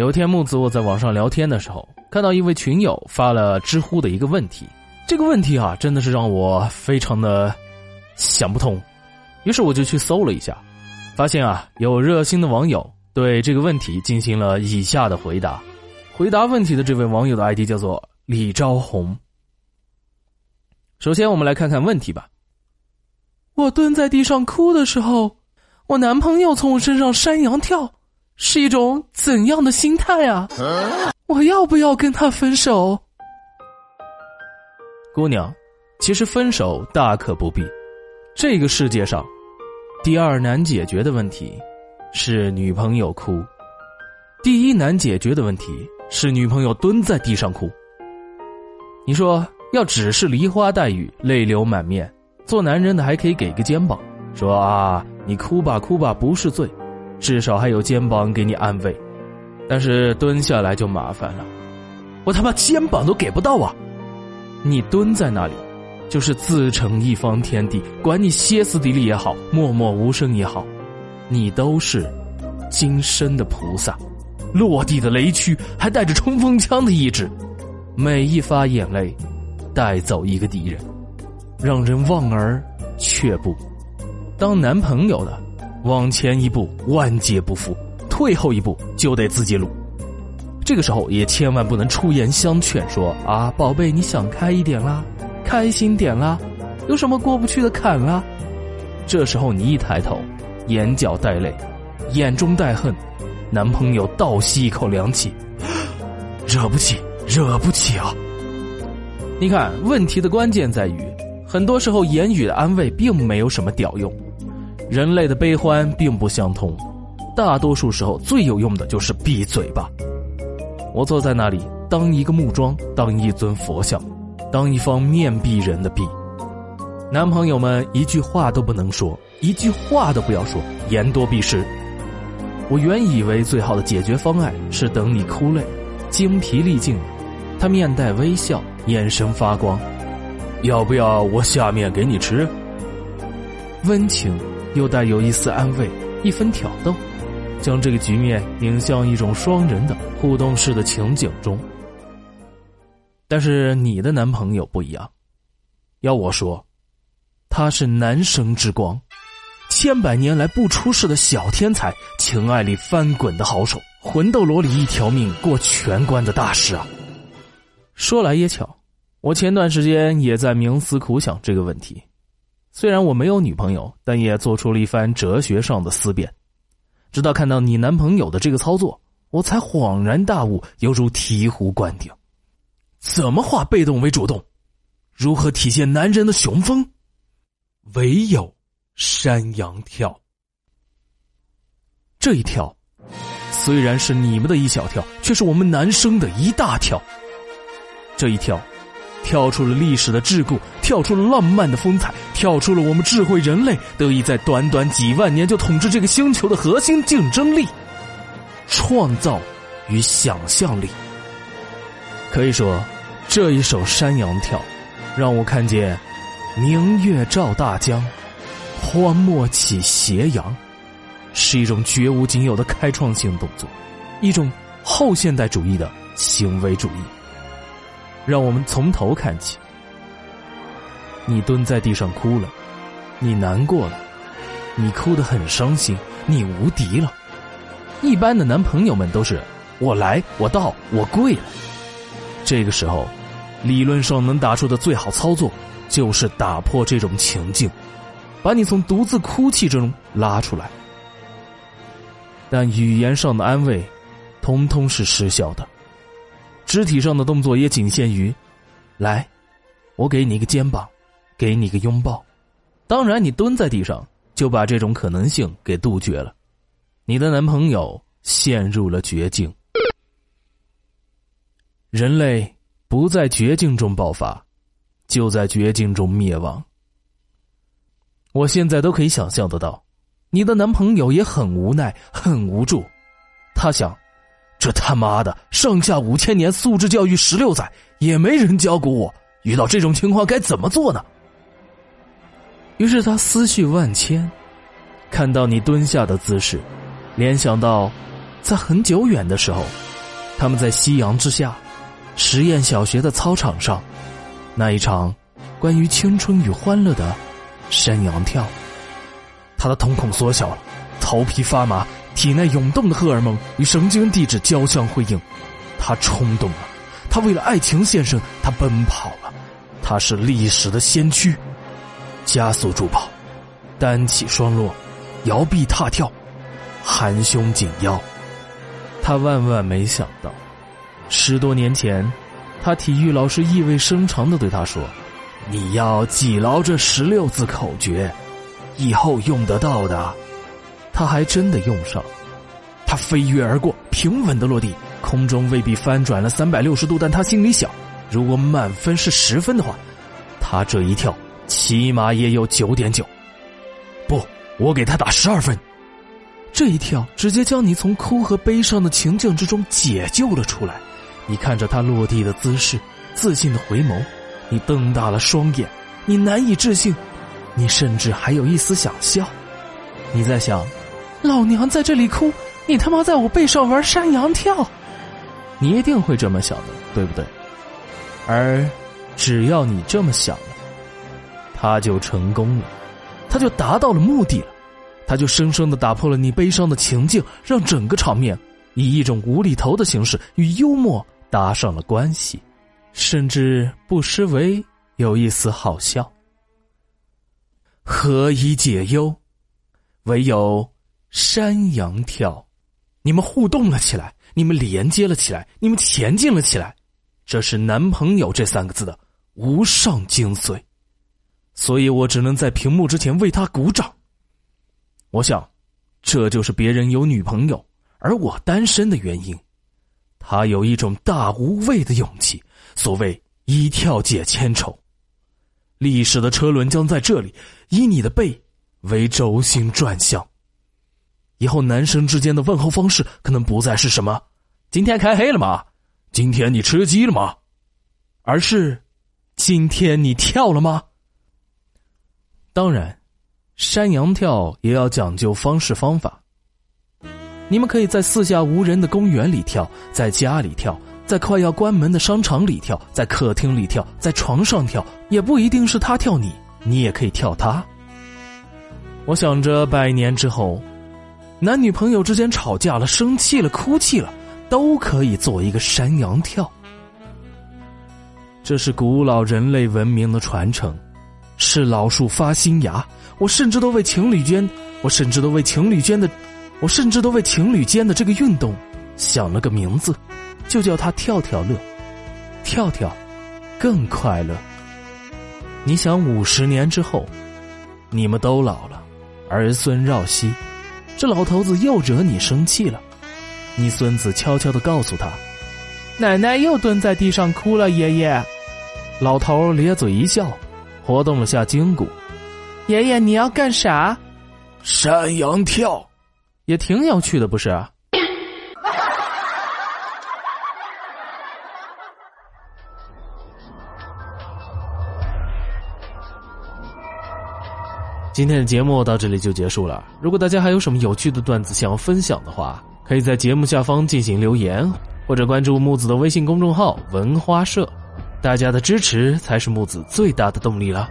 有一天，木子我在网上聊天的时候，看到一位群友发了知乎的一个问题，这个问题啊，真的是让我非常的想不通。于是我就去搜了一下，发现啊，有热心的网友对这个问题进行了以下的回答。回答问题的这位网友的 ID 叫做李昭红。首先，我们来看看问题吧。我蹲在地上哭的时候，我男朋友从我身上山羊跳。是一种怎样的心态啊？我要不要跟他分手？姑娘，其实分手大可不必。这个世界上，第二难解决的问题是女朋友哭，第一难解决的问题是女朋友蹲在地上哭。你说要只是梨花带雨、泪流满面，做男人的还可以给个肩膀，说啊，你哭吧哭吧，不是罪。至少还有肩膀给你安慰，但是蹲下来就麻烦了，我他妈肩膀都给不到啊！你蹲在那里，就是自成一方天地，管你歇斯底里也好，默默无声也好，你都是今生的菩萨，落地的雷区还带着冲锋枪的意志，每一发眼泪带走一个敌人，让人望而却步。当男朋友的。往前一步，万劫不复；退后一步，就得自己撸。这个时候也千万不能出言相劝，说啊，宝贝，你想开一点啦，开心点啦，有什么过不去的坎啦？这时候你一抬头，眼角带泪，眼中带恨，男朋友倒吸一口凉气，惹不起，惹不起啊！你看，问题的关键在于，很多时候言语的安慰并没有什么屌用。人类的悲欢并不相通，大多数时候最有用的就是闭嘴吧。我坐在那里，当一个木桩，当一尊佛像，当一方面壁人的壁。男朋友们一句话都不能说，一句话都不要说，言多必失。我原以为最好的解决方案是等你哭累，精疲力尽，他面带微笑，眼神发光，要不要我下面给你吃？温情。又带有一丝安慰，一分挑逗，将这个局面引向一种双人的互动式的情景中。但是你的男朋友不一样，要我说，他是男生之光，千百年来不出世的小天才，情爱里翻滚的好手，魂斗罗里一条命过全关的大师啊！说来也巧，我前段时间也在冥思苦想这个问题。虽然我没有女朋友，但也做出了一番哲学上的思辨。直到看到你男朋友的这个操作，我才恍然大悟，犹如醍醐灌顶。怎么化被动为主动？如何体现男人的雄风？唯有山羊跳。这一跳，虽然是你们的一小跳，却是我们男生的一大跳。这一跳。跳出了历史的桎梏，跳出了浪漫的风采，跳出了我们智慧人类得以在短短几万年就统治这个星球的核心竞争力——创造与想象力。可以说，这一首山羊跳，让我看见明月照大江，荒漠起斜阳，是一种绝无仅有的开创性动作，一种后现代主义的行为主义。让我们从头看起。你蹲在地上哭了，你难过了，你哭得很伤心，你无敌了。一般的男朋友们都是我来，我到，我跪了。这个时候，理论上能打出的最好操作，就是打破这种情境，把你从独自哭泣之中拉出来。但语言上的安慰，通通是失效的。肢体上的动作也仅限于，来，我给你一个肩膀，给你个拥抱。当然，你蹲在地上就把这种可能性给杜绝了。你的男朋友陷入了绝境。人类不在绝境中爆发，就在绝境中灭亡。我现在都可以想象得到，你的男朋友也很无奈，很无助。他想。这他妈的，上下五千年素质教育十六载，也没人教过我，遇到这种情况该怎么做呢？于是他思绪万千，看到你蹲下的姿势，联想到，在很久远的时候，他们在夕阳之下，实验小学的操场上，那一场关于青春与欢乐的山羊跳。他的瞳孔缩小了，头皮发麻，体内涌动的荷尔蒙与神经递质交相辉映。他冲动了，他为了爱情献身，他奔跑了，他是历史的先驱。加速助跑，单起双落，摇臂踏跳，含胸紧腰。他万万没想到，十多年前，他体育老师意味深长的对他说：“你要记牢这十六字口诀。”以后用得到的，他还真的用上。他飞跃而过，平稳的落地，空中未必翻转了三百六十度，但他心里想：如果满分是十分的话，他这一跳起码也有九点九。不，我给他打十二分。这一跳直接将你从哭和悲伤的情境之中解救了出来。你看着他落地的姿势，自信的回眸，你瞪大了双眼，你难以置信。你甚至还有一丝想笑，你在想，老娘在这里哭，你他妈在我背上玩山羊跳，你一定会这么想的，对不对？而只要你这么想了，他就成功了，他就达到了目的了，他就生生的打破了你悲伤的情境，让整个场面以一种无厘头的形式与幽默搭上了关系，甚至不失为有一丝好笑。何以解忧？唯有山羊跳。你们互动了起来，你们连接了起来，你们前进了起来。这是“男朋友”这三个字的无上精髓。所以我只能在屏幕之前为他鼓掌。我想，这就是别人有女朋友而我单身的原因。他有一种大无畏的勇气。所谓一跳解千愁。历史的车轮将在这里以你的背为轴心转向。以后男生之间的问候方式可能不再是什么“今天开黑了吗？今天你吃鸡了吗？”而是“今天你跳了吗？”当然，山羊跳也要讲究方式方法。你们可以在四下无人的公园里跳，在家里跳。在快要关门的商场里跳，在客厅里跳，在床上跳，也不一定是他跳你，你也可以跳他。我想着百年之后，男女朋友之间吵架了、生气了、哭泣了，都可以做一个山羊跳。这是古老人类文明的传承，是老树发新芽。我甚至都为情侣间，我甚至都为情侣间的，我甚至都为情侣间的这个运动想了个名字。就叫他跳跳乐，跳跳，更快乐。你想五十年之后，你们都老了，儿孙绕膝，这老头子又惹你生气了，你孙子悄悄的告诉他，奶奶又蹲在地上哭了。爷爷，老头咧嘴一笑，活动了下筋骨。爷爷，你要干啥？山羊跳，也挺有趣的，不是？今天的节目到这里就结束了。如果大家还有什么有趣的段子想要分享的话，可以在节目下方进行留言，或者关注木子的微信公众号“文花社”。大家的支持才是木子最大的动力了。